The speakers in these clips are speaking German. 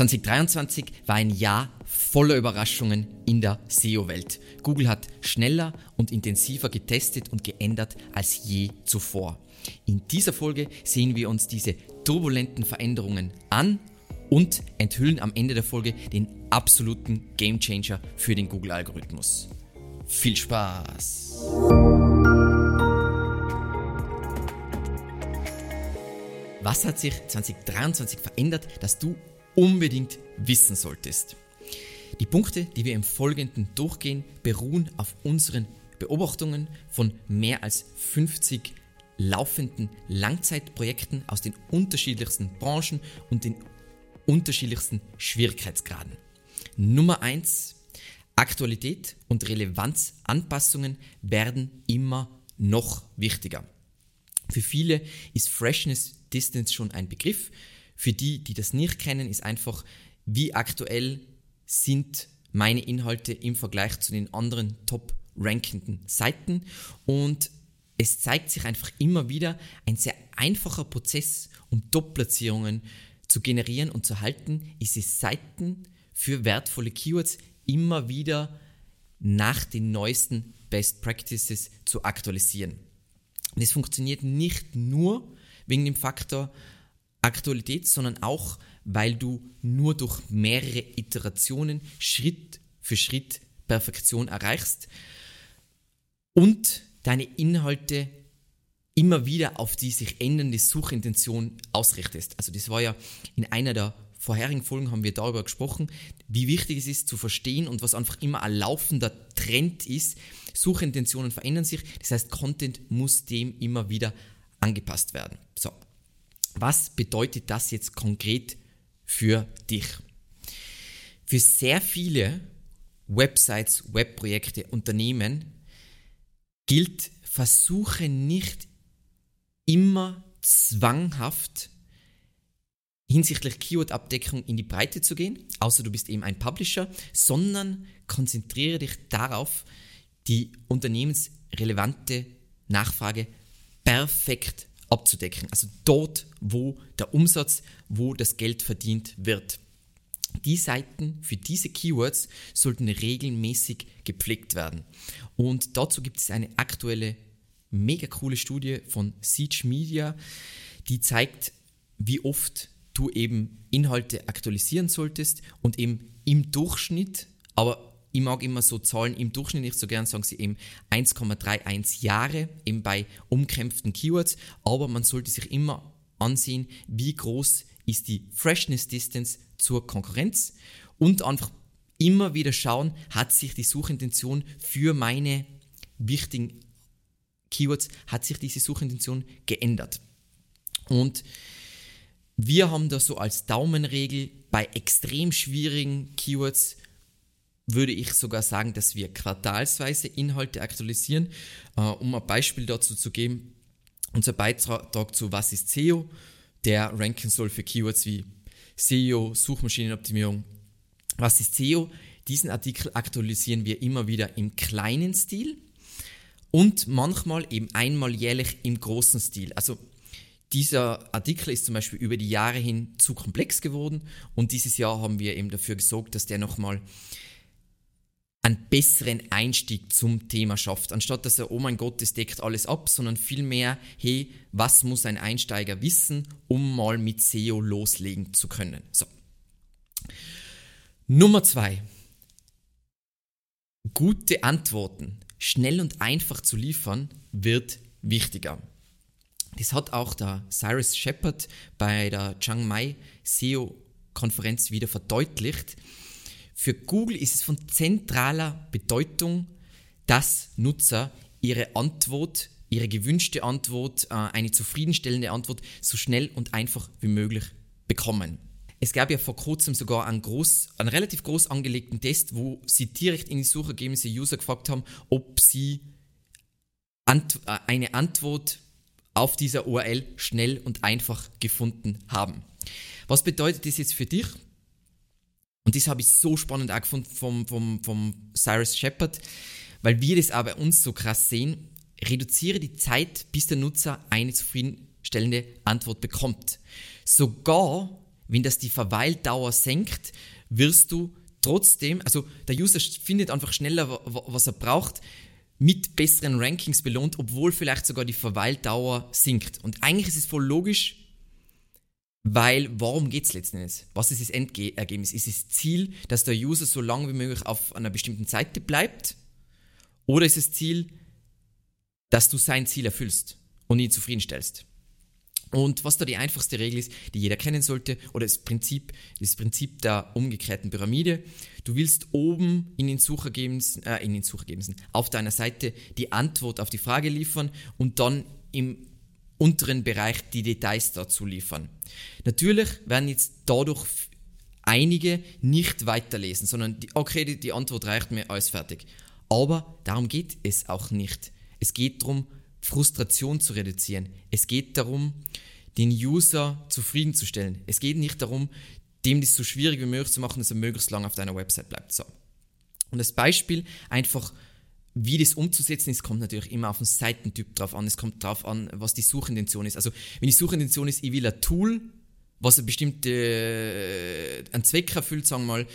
2023 war ein Jahr voller Überraschungen in der SEO-Welt. Google hat schneller und intensiver getestet und geändert als je zuvor. In dieser Folge sehen wir uns diese turbulenten Veränderungen an und enthüllen am Ende der Folge den absoluten Gamechanger für den Google-Algorithmus. Viel Spaß! Was hat sich 2023 verändert, dass du unbedingt wissen solltest? Die Punkte, die wir im Folgenden durchgehen, beruhen auf unseren Beobachtungen von mehr als 50 laufenden Langzeitprojekten aus den unterschiedlichsten Branchen und den unterschiedlichsten Schwierigkeitsgraden. Nummer 1. Aktualität und Relevanzanpassungen werden immer noch wichtiger. Für viele ist Freshness Distance schon ein Begriff. Für die, die das nicht kennen, ist einfach, wie aktuell sind meine Inhalte im Vergleich zu den anderen top rankenden Seiten und es zeigt sich einfach immer wieder ein sehr einfacher Prozess, um Top-Platzierungen zu generieren und zu halten, ist es Seiten für wertvolle Keywords immer wieder nach den neuesten Best Practices zu aktualisieren. Und es funktioniert nicht nur wegen dem Faktor Aktualität, sondern auch, weil du nur durch mehrere Iterationen Schritt für Schritt Perfektion erreichst und deine Inhalte immer wieder auf die sich ändernde Suchintention ausrichtest. Also das war ja in einer der vorherigen Folgen haben wir darüber gesprochen, wie wichtig es ist zu verstehen und was einfach immer ein laufender Trend ist. Suchintentionen verändern sich, das heißt Content muss dem immer wieder angepasst werden. So, was bedeutet das jetzt konkret für dich? Für sehr viele Websites, Webprojekte, Unternehmen gilt, versuche nicht immer zwanghaft hinsichtlich Keyword-Abdeckung in die Breite zu gehen, außer du bist eben ein Publisher, sondern konzentriere dich darauf, die unternehmensrelevante Nachfrage perfekt abzudecken. Also dort, wo der Umsatz, wo das Geld verdient wird. Die Seiten für diese Keywords sollten regelmäßig gepflegt werden. Und dazu gibt es eine aktuelle, mega coole Studie von Siege Media, die zeigt, wie oft du eben Inhalte aktualisieren solltest und eben im Durchschnitt, aber ich mag immer so Zahlen im Durchschnitt. Nicht so gern, sagen sie eben 1,31 Jahre eben bei umkämpften Keywords, aber man sollte sich immer ansehen, wie groß ist die Freshness Distance zur Konkurrenz. Und einfach immer wieder schauen, hat sich die Suchintention für meine wichtigen Keywords, hat sich diese Suchintention geändert. Und wir haben da so als Daumenregel bei extrem schwierigen Keywords würde ich sogar sagen, dass wir quartalsweise Inhalte aktualisieren. Äh, um ein Beispiel dazu zu geben, unser Beitrag zu Was ist SEO, der ranken soll für Keywords wie SEO, Suchmaschinenoptimierung. Was ist SEO? Diesen Artikel aktualisieren wir immer wieder im kleinen Stil und manchmal eben einmal jährlich im großen Stil. Also dieser Artikel ist zum Beispiel über die Jahre hin zu komplex geworden und dieses Jahr haben wir eben dafür gesorgt, dass der nochmal einen besseren Einstieg zum Thema schafft. Anstatt dass er, oh mein Gott, das deckt alles ab, sondern vielmehr, hey, was muss ein Einsteiger wissen, um mal mit SEO loslegen zu können. So. Nummer zwei. Gute Antworten schnell und einfach zu liefern, wird wichtiger. Das hat auch der Cyrus Shepard bei der Chiang Mai SEO-Konferenz wieder verdeutlicht. Für Google ist es von zentraler Bedeutung, dass Nutzer ihre Antwort, ihre gewünschte Antwort, äh, eine zufriedenstellende Antwort so schnell und einfach wie möglich bekommen. Es gab ja vor kurzem sogar einen, groß, einen relativ groß angelegten Test, wo sie direkt in die Suchergebnisse User gefragt haben, ob sie ant äh, eine Antwort auf dieser URL schnell und einfach gefunden haben. Was bedeutet das jetzt für dich? Und das habe ich so spannend auch gefunden vom, vom, vom Cyrus Shepard, weil wir das bei uns so krass sehen. Reduziere die Zeit, bis der Nutzer eine zufriedenstellende Antwort bekommt. Sogar wenn das die Verweildauer senkt, wirst du trotzdem, also der User findet einfach schneller, was er braucht, mit besseren Rankings belohnt, obwohl vielleicht sogar die Verweildauer sinkt. Und eigentlich ist es voll logisch, weil warum geht es letzten Endes? Was ist das Endergebnis? Ist das Ziel, dass der User so lange wie möglich auf einer bestimmten Seite bleibt? Oder ist das Ziel, dass du sein Ziel erfüllst und ihn zufriedenstellst? Und was da die einfachste Regel ist, die jeder kennen sollte, oder das Prinzip, das Prinzip der umgekehrten Pyramide. Du willst oben in den Suchergebnissen, äh, in den Suchergebnissen auf deiner Seite die Antwort auf die Frage liefern und dann im unteren Bereich die Details dazu liefern. Natürlich werden jetzt dadurch einige nicht weiterlesen, sondern die, okay, die, die Antwort reicht mir, alles fertig. Aber darum geht es auch nicht. Es geht darum, Frustration zu reduzieren. Es geht darum, den User zufriedenzustellen. Es geht nicht darum, dem das so schwierig wie möglich zu machen, dass er möglichst lange auf deiner Website bleibt. So. Und das Beispiel einfach, wie das umzusetzen ist, kommt natürlich immer auf den Seitentyp drauf an. Es kommt drauf an, was die Suchintention ist. Also, wenn die Suchintention ist, ich will ein Tool, was eine bestimmte, äh, einen Zweck erfüllt, sagen wir mal,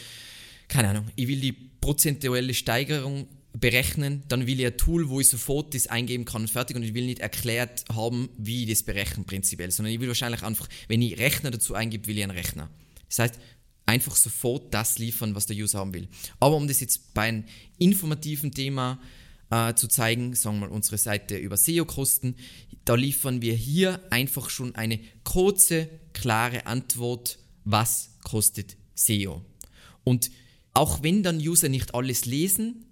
keine Ahnung, ich will die prozentuelle Steigerung berechnen, dann will ich ein Tool, wo ich sofort das eingeben kann und fertig und ich will nicht erklärt haben, wie ich das berechne prinzipiell, sondern ich will wahrscheinlich einfach, wenn ich Rechner dazu eingebe, will ich einen Rechner. Das heißt, einfach sofort das liefern, was der User haben will. Aber um das jetzt bei einem informativen Thema äh, zu zeigen, sagen wir mal unsere Seite über SEO-Kosten, da liefern wir hier einfach schon eine kurze, klare Antwort, was kostet SEO. Und auch wenn dann User nicht alles lesen,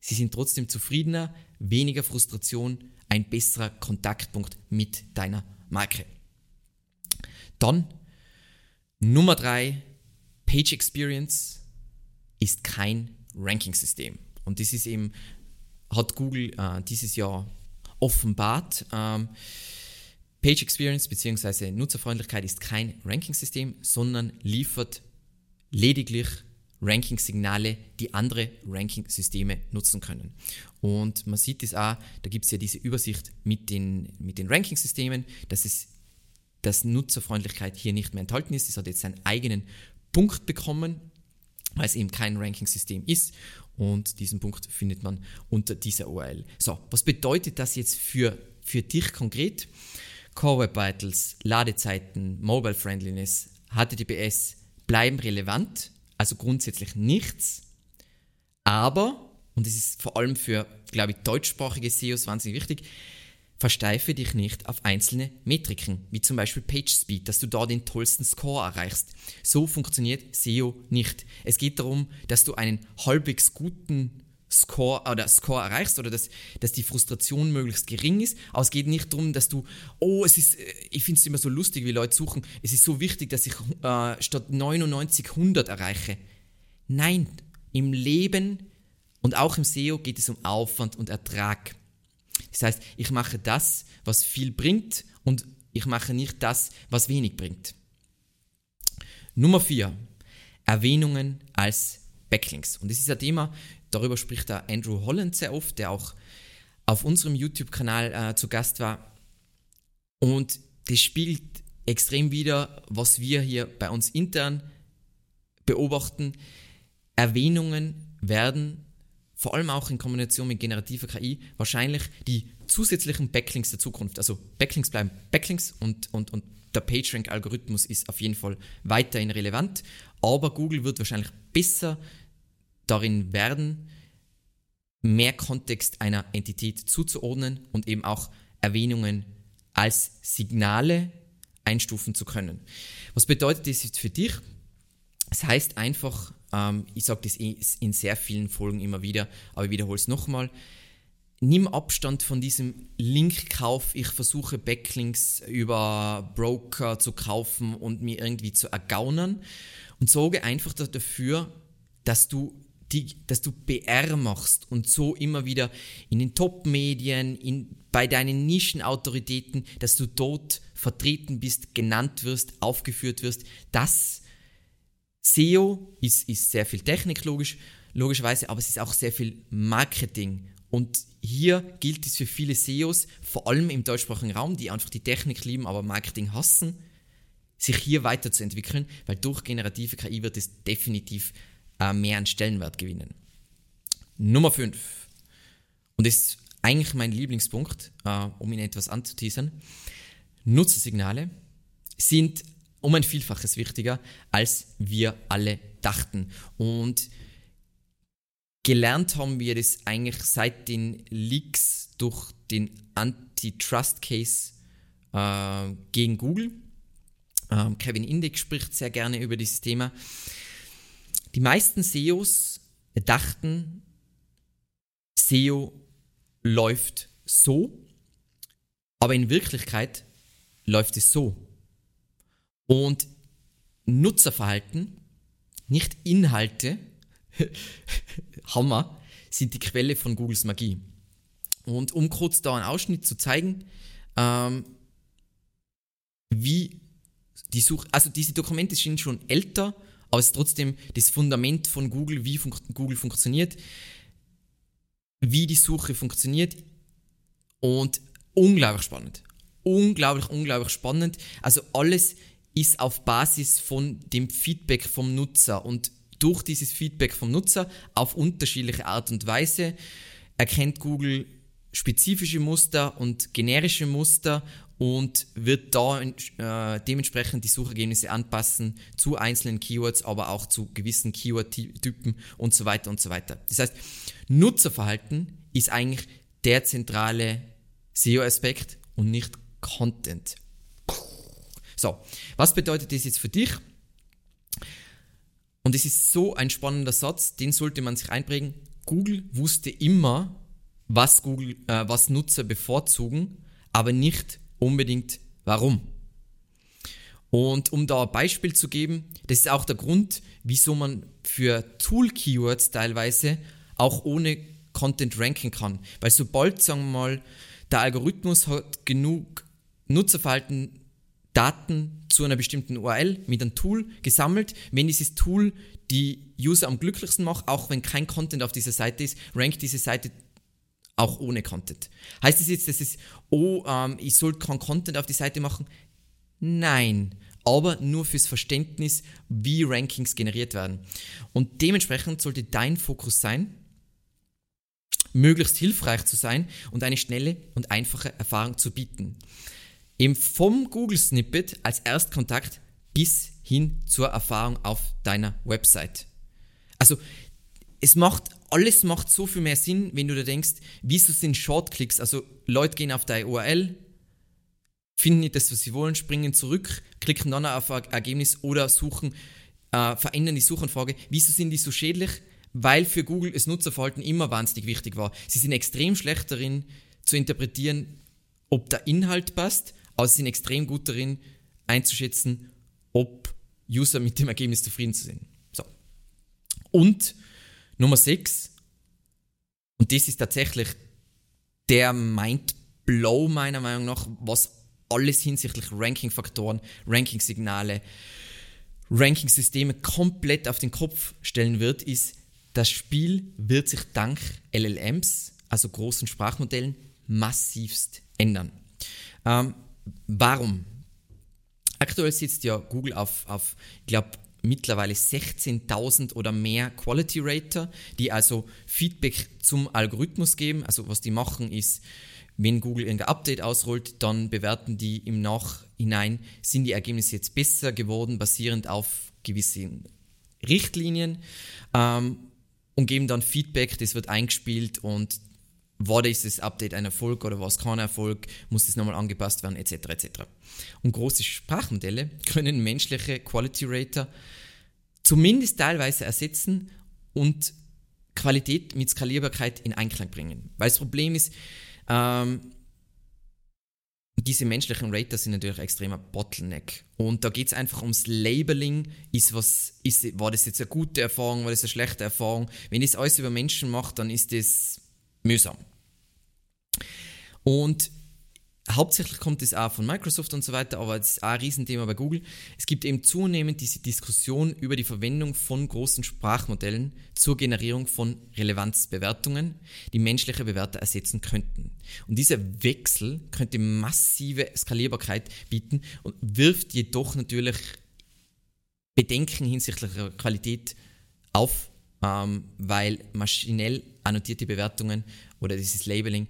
Sie sind trotzdem zufriedener, weniger Frustration, ein besserer Kontaktpunkt mit deiner Marke. Dann Nummer drei, Page Experience ist kein Ranking-System. Und das ist eben, hat Google äh, dieses Jahr offenbart. Ähm, Page Experience bzw. Nutzerfreundlichkeit ist kein Ranking-System, sondern liefert lediglich Ranking-Signale, die andere Ranking-Systeme nutzen können. Und man sieht es auch, da gibt es ja diese Übersicht mit den, mit den Ranking-Systemen, dass dass Nutzerfreundlichkeit hier nicht mehr enthalten ist. Es hat jetzt seinen eigenen Punkt bekommen, weil es eben kein Ranking-System ist. Und diesen Punkt findet man unter dieser URL. So, was bedeutet das jetzt für, für dich konkret? Core Web Vitals, Ladezeiten, Mobile Friendliness, HTTPS bleiben relevant also grundsätzlich nichts. Aber, und das ist vor allem für, glaube ich, deutschsprachige SEOs wahnsinnig wichtig, versteife dich nicht auf einzelne Metriken, wie zum Beispiel PageSpeed, dass du da den tollsten Score erreichst. So funktioniert SEO nicht. Es geht darum, dass du einen halbwegs guten Score oder Score erreichst oder dass, dass die Frustration möglichst gering ist. Aber es geht nicht darum, dass du, oh, es ist, äh, ich finde es immer so lustig, wie Leute suchen, es ist so wichtig, dass ich äh, statt 99 100 erreiche. Nein, im Leben und auch im SEO geht es um Aufwand und Ertrag. Das heißt, ich mache das, was viel bringt und ich mache nicht das, was wenig bringt. Nummer 4. Erwähnungen als Backlinks. Und das ist ein Thema, Darüber spricht der Andrew Holland sehr oft, der auch auf unserem YouTube-Kanal äh, zu Gast war. Und das spiegelt extrem wieder, was wir hier bei uns intern beobachten. Erwähnungen werden vor allem auch in Kombination mit generativer KI wahrscheinlich die zusätzlichen Backlinks der Zukunft. Also Backlinks bleiben Backlinks und, und, und der PageRank-Algorithmus ist auf jeden Fall weiterhin relevant, aber Google wird wahrscheinlich besser darin werden, mehr Kontext einer Entität zuzuordnen und eben auch Erwähnungen als Signale einstufen zu können. Was bedeutet das jetzt für dich? Es das heißt einfach, ähm, ich sage das in sehr vielen Folgen immer wieder, aber ich wiederhole es nochmal, nimm Abstand von diesem Linkkauf, ich versuche Backlinks über Broker zu kaufen und mir irgendwie zu ergaunern. Und sorge einfach dafür, dass du die, dass du PR machst und so immer wieder in den Top-Medien, bei deinen Nischenautoritäten, dass du dort vertreten bist, genannt wirst, aufgeführt wirst. Das SEO ist, ist sehr viel Technik, logisch, logischerweise, aber es ist auch sehr viel Marketing. Und hier gilt es für viele SEOs, vor allem im deutschsprachigen Raum, die einfach die Technik lieben, aber Marketing hassen. sich hier weiterzuentwickeln, weil durch generative KI wird es definitiv äh, mehr an Stellenwert gewinnen. Nummer 5. Und das ist eigentlich mein Lieblingspunkt, äh, um ihn etwas anzuteasern. Nutzersignale sind um ein Vielfaches wichtiger, als wir alle dachten. Und gelernt haben wir das eigentlich seit den Leaks durch den Antitrust-Case äh, gegen Google. Ähm, Kevin Indig spricht sehr gerne über dieses Thema. Die meisten SEOs dachten, SEO läuft so, aber in Wirklichkeit läuft es so. Und Nutzerverhalten, nicht Inhalte, Hammer, sind die Quelle von Googles Magie. Und um kurz da einen Ausschnitt zu zeigen, ähm, wie die Suche, also diese Dokumente sind schon älter, aber es ist trotzdem das Fundament von Google, wie fun Google funktioniert, wie die Suche funktioniert und unglaublich spannend. Unglaublich, unglaublich spannend. Also alles ist auf Basis von dem Feedback vom Nutzer und durch dieses Feedback vom Nutzer auf unterschiedliche Art und Weise erkennt Google spezifische Muster und generische Muster und wird da äh, dementsprechend die Suchergebnisse anpassen zu einzelnen Keywords, aber auch zu gewissen Keyword-Typen und so weiter und so weiter. Das heißt, Nutzerverhalten ist eigentlich der zentrale SEO-Aspekt und nicht Content. So, was bedeutet das jetzt für dich? Und es ist so ein spannender Satz, den sollte man sich einprägen. Google wusste immer, was, Google, äh, was Nutzer bevorzugen, aber nicht unbedingt warum. Und um da ein Beispiel zu geben, das ist auch der Grund, wieso man für Tool-Keywords teilweise auch ohne Content ranken kann. Weil sobald, sagen wir mal, der Algorithmus hat genug Nutzerverhalten Daten zu einer bestimmten URL mit einem Tool gesammelt. Wenn dieses Tool die User am glücklichsten macht, auch wenn kein Content auf dieser Seite ist, rankt diese Seite auch ohne Content. Heißt das jetzt, dass es, oh, ähm, ich soll kein Content auf die Seite machen? Nein, aber nur fürs Verständnis, wie Rankings generiert werden. Und dementsprechend sollte dein Fokus sein, möglichst hilfreich zu sein und eine schnelle und einfache Erfahrung zu bieten. Eben vom Google Snippet als Erstkontakt bis hin zur Erfahrung auf deiner Website. Also es macht alles macht so viel mehr Sinn, wenn du da denkst, wieso sind Shortclicks, also Leute gehen auf deine URL, finden nicht das, was sie wollen, springen zurück, klicken dann auf ein Ergebnis oder suchen, äh, verändern die Suchanfrage. Wieso sind die so schädlich? Weil für Google das Nutzerverhalten immer wahnsinnig wichtig war. Sie sind extrem schlecht darin zu interpretieren, ob der Inhalt passt, aber sie sind extrem gut darin einzuschätzen, ob User mit dem Ergebnis zufrieden sind. So. Und Nummer 6, und das ist tatsächlich der Mindblow meiner Meinung nach, was alles hinsichtlich Ranking-Faktoren, Ranking-Signale, Ranking-Systeme komplett auf den Kopf stellen wird, ist, das Spiel wird sich dank LLMs, also großen Sprachmodellen, massivst ändern. Ähm, warum? Aktuell sitzt ja Google auf, auf ich glaube, mittlerweile 16.000 oder mehr Quality Rater, die also Feedback zum Algorithmus geben. Also was die machen ist, wenn Google irgendein Update ausrollt, dann bewerten die im Nachhinein, sind die Ergebnisse jetzt besser geworden, basierend auf gewissen Richtlinien ähm, und geben dann Feedback, das wird eingespielt und war dieses Update ein Erfolg oder war es kein Erfolg, muss es nochmal angepasst werden, etc. etc. Und große Sprachmodelle können menschliche Quality Rater zumindest teilweise ersetzen und Qualität mit Skalierbarkeit in Einklang bringen. Weil das Problem ist, ähm, diese menschlichen Rater sind natürlich ein extremer Bottleneck. Und da geht es einfach ums Labeling. Ist was, ist, war das jetzt eine gute Erfahrung, war das eine schlechte Erfahrung? Wenn es alles über Menschen macht, dann ist das mühsam. Und Hauptsächlich kommt es auch von Microsoft und so weiter, aber es ist auch ein Riesenthema bei Google. Es gibt eben zunehmend diese Diskussion über die Verwendung von großen Sprachmodellen zur Generierung von Relevanzbewertungen, die menschliche Bewerter ersetzen könnten. Und dieser Wechsel könnte massive Skalierbarkeit bieten und wirft jedoch natürlich Bedenken hinsichtlich der Qualität auf, ähm, weil maschinell annotierte Bewertungen oder dieses Labeling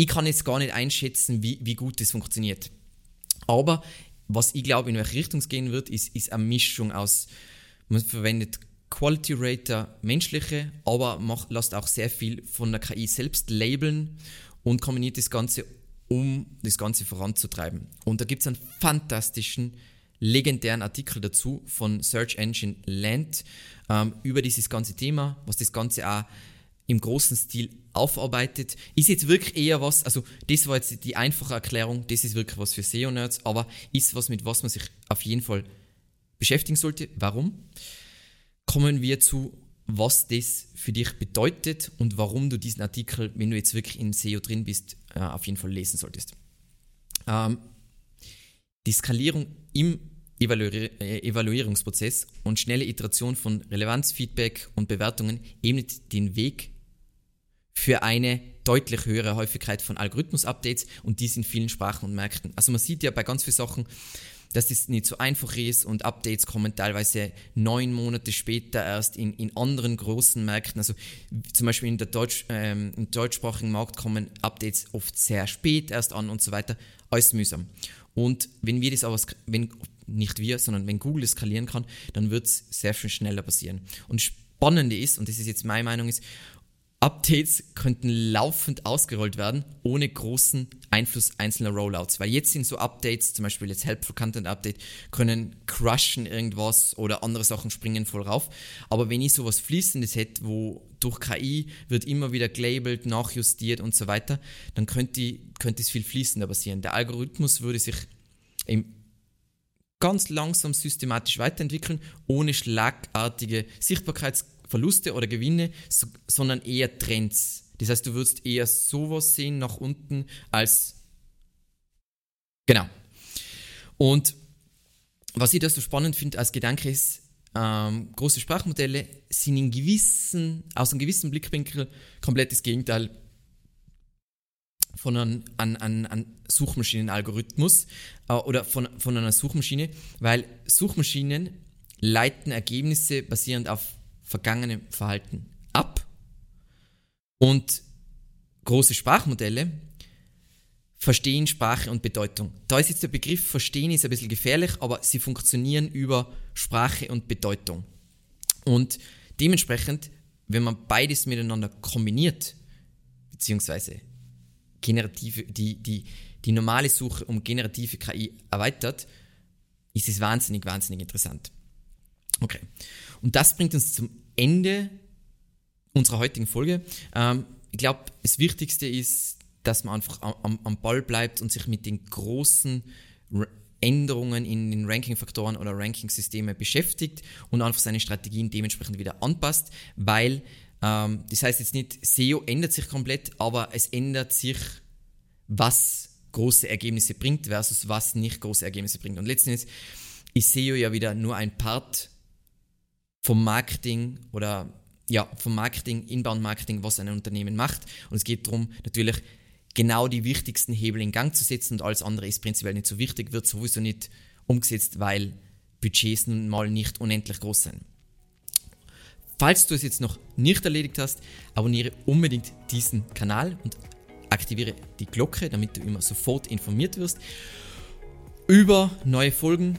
ich kann jetzt gar nicht einschätzen, wie, wie gut das funktioniert. Aber was ich glaube, in welche Richtung es gehen wird, ist, ist eine Mischung aus, man verwendet Quality Rater menschliche, aber macht, lasst auch sehr viel von der KI selbst labeln und kombiniert das Ganze, um das Ganze voranzutreiben. Und da gibt es einen fantastischen, legendären Artikel dazu von Search Engine Land ähm, über dieses ganze Thema, was das Ganze auch im großen Stil aufarbeitet. Ist jetzt wirklich eher was, also das war jetzt die einfache Erklärung, das ist wirklich was für SEO-Nerds, aber ist was, mit was man sich auf jeden Fall beschäftigen sollte. Warum? Kommen wir zu, was das für dich bedeutet und warum du diesen Artikel, wenn du jetzt wirklich in SEO drin bist, äh, auf jeden Fall lesen solltest. Ähm, die Skalierung im äh, Evaluierungsprozess und schnelle Iteration von Relevanzfeedback und Bewertungen ebnet den Weg für eine deutlich höhere Häufigkeit von Algorithmus-Updates und dies in vielen Sprachen und Märkten. Also man sieht ja bei ganz vielen Sachen, dass das nicht so einfach ist und Updates kommen teilweise neun Monate später erst in, in anderen großen Märkten. Also zum Beispiel in der Deutsch, ähm, im deutschsprachigen Markt kommen Updates oft sehr spät erst an und so weiter. Alles mühsam. Und wenn wir das aber, wenn nicht wir, sondern wenn Google es skalieren kann, dann wird es sehr viel schneller passieren. Und spannende ist, und das ist jetzt meine Meinung, ist, Updates könnten laufend ausgerollt werden, ohne großen Einfluss einzelner Rollouts. Weil jetzt sind so Updates, zum Beispiel jetzt Helpful Content Update, können crushen irgendwas oder andere Sachen springen voll rauf. Aber wenn ich sowas Fließendes hätte, wo durch KI wird immer wieder gelabelt, nachjustiert und so weiter, dann könnte, könnte es viel fließender passieren. Der Algorithmus würde sich im ganz langsam systematisch weiterentwickeln, ohne schlagartige Sichtbarkeits Verluste oder Gewinne, so, sondern eher Trends. Das heißt, du würdest eher sowas sehen nach unten als. Genau. Und was ich da so spannend finde als Gedanke ist, ähm, große Sprachmodelle sind in gewissen, aus einem gewissen Blickwinkel komplett das Gegenteil von einem an, an, an Suchmaschinenalgorithmus äh, oder von, von einer Suchmaschine, weil Suchmaschinen leiten Ergebnisse basierend auf vergangenem Verhalten ab. Und große Sprachmodelle verstehen Sprache und Bedeutung. Da ist jetzt der Begriff verstehen ist ein bisschen gefährlich, aber sie funktionieren über Sprache und Bedeutung. Und dementsprechend, wenn man beides miteinander kombiniert, beziehungsweise generative, die, die, die normale Suche um generative KI erweitert, ist es wahnsinnig, wahnsinnig interessant. Okay. Und das bringt uns zum Ende unserer heutigen Folge. Ähm, ich glaube, das Wichtigste ist, dass man einfach am, am, Ball bleibt und sich mit den großen Änderungen in den Ranking-Faktoren oder Ranking-Systeme beschäftigt und einfach seine Strategien dementsprechend wieder anpasst, weil ähm, das heißt jetzt nicht, SEO ändert sich komplett, aber es ändert sich, was große Ergebnisse bringt versus was nicht große Ergebnisse bringt. Und letztendlich ist SEO ja wieder nur ein Part vom Marketing oder ja, vom Marketing, Inbound-Marketing, was ein Unternehmen macht. Und es geht darum, natürlich genau die wichtigsten Hebel in Gang zu setzen und alles andere ist prinzipiell nicht so wichtig, wird sowieso nicht umgesetzt, weil Budgets nun mal nicht unendlich groß sind. Falls du es jetzt noch nicht erledigt hast, abonniere unbedingt diesen Kanal und aktiviere die Glocke, damit du immer sofort informiert wirst über neue Folgen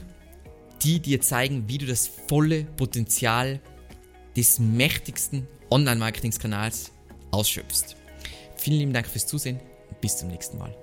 die dir zeigen, wie du das volle Potenzial des mächtigsten Online-Marketing-Kanals ausschöpfst. Vielen lieben Dank fürs Zusehen und bis zum nächsten Mal.